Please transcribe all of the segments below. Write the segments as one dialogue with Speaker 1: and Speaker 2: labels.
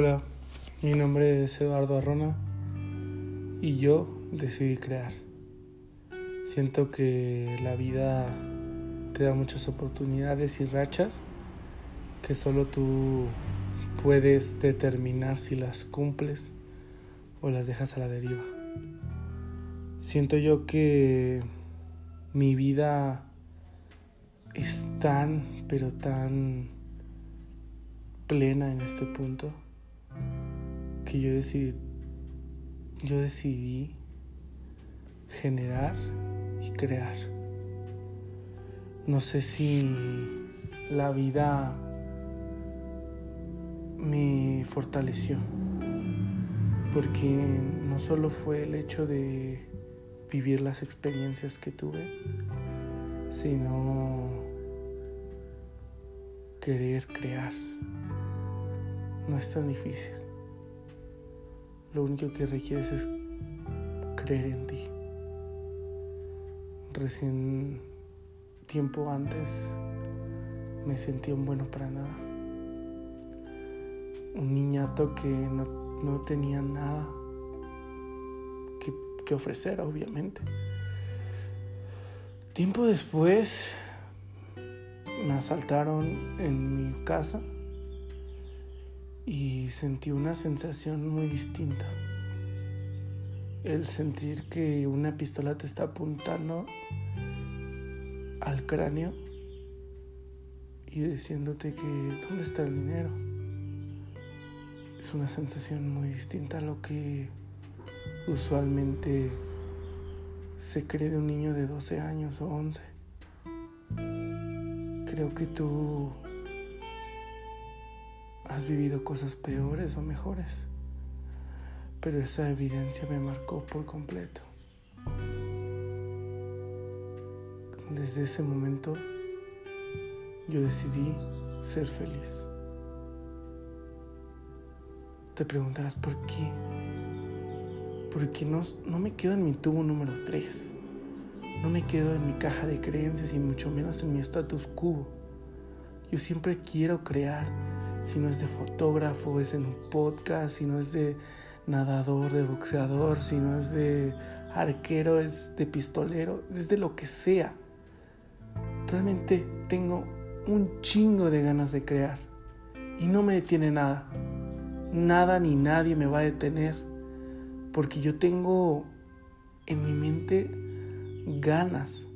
Speaker 1: Hola, mi nombre es Eduardo Arrona y yo decidí crear. Siento que la vida te da muchas oportunidades y rachas que solo tú puedes determinar si las cumples o las dejas a la deriva. Siento yo que mi vida es tan, pero tan plena en este punto que yo decidí, yo decidí generar y crear. No sé si la vida me fortaleció, porque no solo fue el hecho de vivir las experiencias que tuve, sino querer crear. No es tan difícil. Lo único que requieres es creer en ti. Recién tiempo antes me sentía un bueno para nada. Un niñato que no, tenía nada que, que ofrecer, obviamente. Tiempo después me asaltaron en mi casa y sentí una sensación muy distinta. El sentir que una pistola te está apuntando al cráneo y diciéndote que ¿dónde está el dinero? Es una sensación muy distinta a lo que usualmente se cree de un niño de 12 años o 11. Creo que tú has vivido cosas peores o mejores, pero esa evidencia me marcó por completo. Desde ese momento yo decidí ser feliz. Te preguntarás por qué. Porque no, no me quedo en mi tubo número 3. No me quedo en mi caja de creencias y mucho menos en mi status quo. Yo siempre quiero crear si no es de fotógrafo, es en un podcast, si no es de nadador, de boxeador, si no es de arquero, es de pistolero, es de lo que sea. Realmente tengo un chingo de ganas de crear y no me detiene nada. Nada ni nadie me va a detener porque yo tengo en mi mente ganas.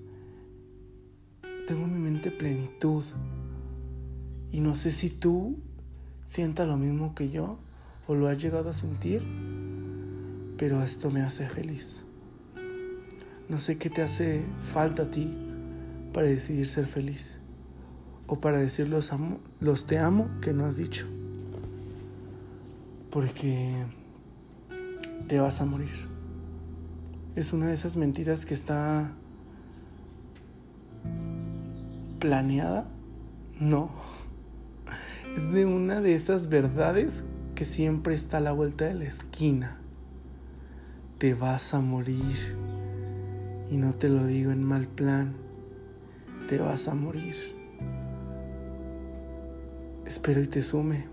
Speaker 1: Tengo en mi mente plenitud. Y no sé si tú sienta lo mismo que yo o lo has llegado a sentir, pero esto me hace feliz. No sé qué te hace falta a ti para decidir ser feliz o para decir los, amo, los te amo que no has dicho. Porque te vas a morir. Es una de esas mentiras que está planeada. No es de una de esas verdades que siempre está a la vuelta de la esquina. Te vas a morir. Y no te lo digo en mal plan. Te vas a morir. Espero y te sume.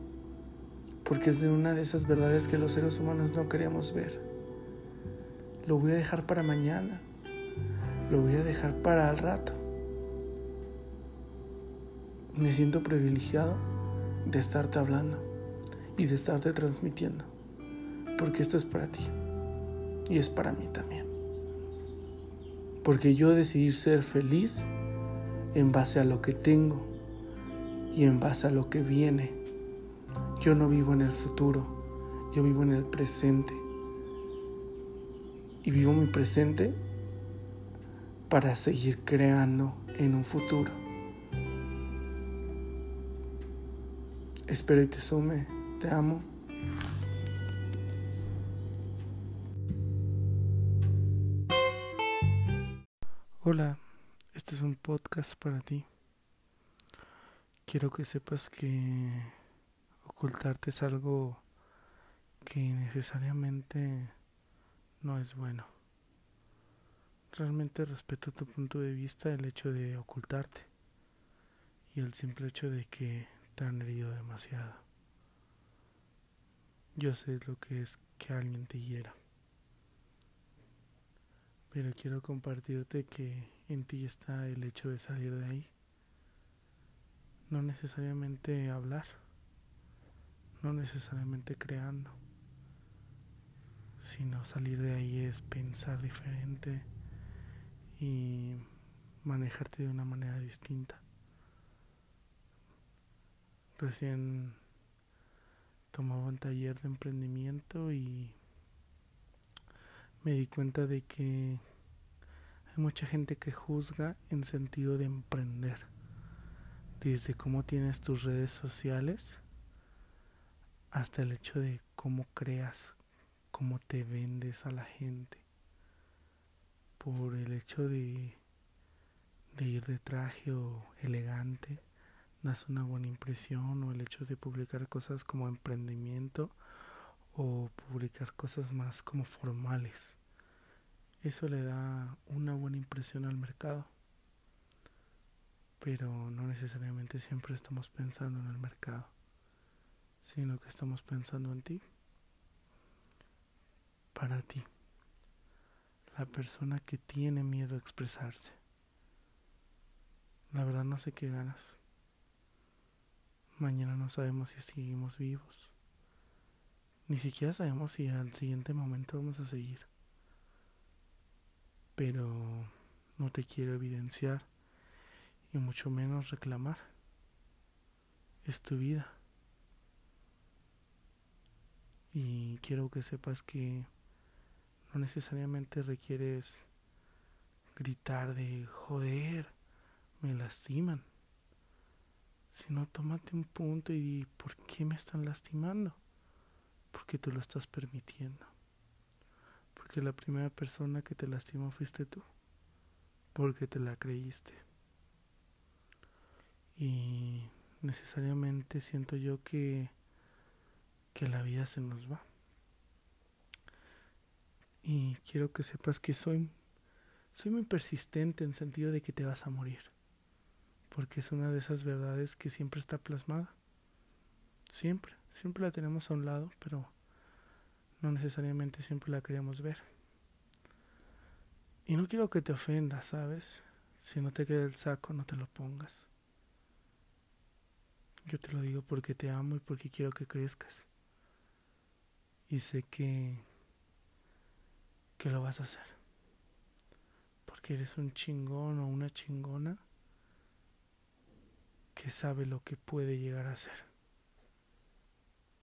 Speaker 1: Porque es de una de esas verdades que los seres humanos no queremos ver. Lo voy a dejar para mañana. Lo voy a dejar para el rato. Me siento privilegiado de estarte hablando y de estarte transmitiendo. Porque esto es para ti y es para mí también. Porque yo decidí ser feliz en base a lo que tengo y en base a lo que viene. Yo no vivo en el futuro, yo vivo en el presente. Y vivo mi presente para seguir creando en un futuro. Espero y te sume. Te amo. Hola, este es un podcast para ti. Quiero que sepas que ocultarte es algo que necesariamente no es bueno. Realmente respeto tu punto de vista, el hecho de ocultarte y el simple hecho de que han herido demasiado. Yo sé lo que es que alguien te hiera. Pero quiero compartirte que en ti está el hecho de salir de ahí. No necesariamente hablar, no necesariamente creando, sino salir de ahí es pensar diferente y manejarte de una manera distinta. Recién tomaba un taller de emprendimiento y me di cuenta de que hay mucha gente que juzga en sentido de emprender. Desde cómo tienes tus redes sociales hasta el hecho de cómo creas, cómo te vendes a la gente. Por el hecho de, ir de traje o elegante, das una buena impresión o el hecho de publicar cosas como emprendimiento o publicar cosas más como formales. Eso le da una buena impresión al mercado. Pero no necesariamente siempre estamos pensando en el mercado, sino que estamos pensando en ti. Para ti. La persona que tiene miedo a expresarse. La verdad no sé qué ganas. Mañana no sabemos si seguimos vivos. Ni siquiera sabemos si al siguiente momento vamos a seguir. Pero no te quiero evidenciar y mucho menos reclamar. Es tu vida. Y quiero que sepas que no necesariamente requieres gritar de joder, me lastiman. Sino tómate un punto y ¿por qué me están lastimando? porque tú lo estás permitiendo. Porque la primera persona que te lastimó fuiste tú, porque te la creíste. Y necesariamente siento yo que, que la vida se nos va. Y quiero que sepas que soy, soy muy persistente en sentido de que te vas a morir. Porque es una de esas verdades que siempre está plasmada. Siempre. Siempre la tenemos a un lado, pero no necesariamente siempre la queremos ver. Y no quiero que te ofendas, ¿sabes? Si no te queda el saco, no te lo pongas. Yo te lo digo porque te amo y porque quiero que crezcas. Y sé que que lo vas a hacer. Porque eres un chingón o una chingona que sabe lo que puede llegar a ser.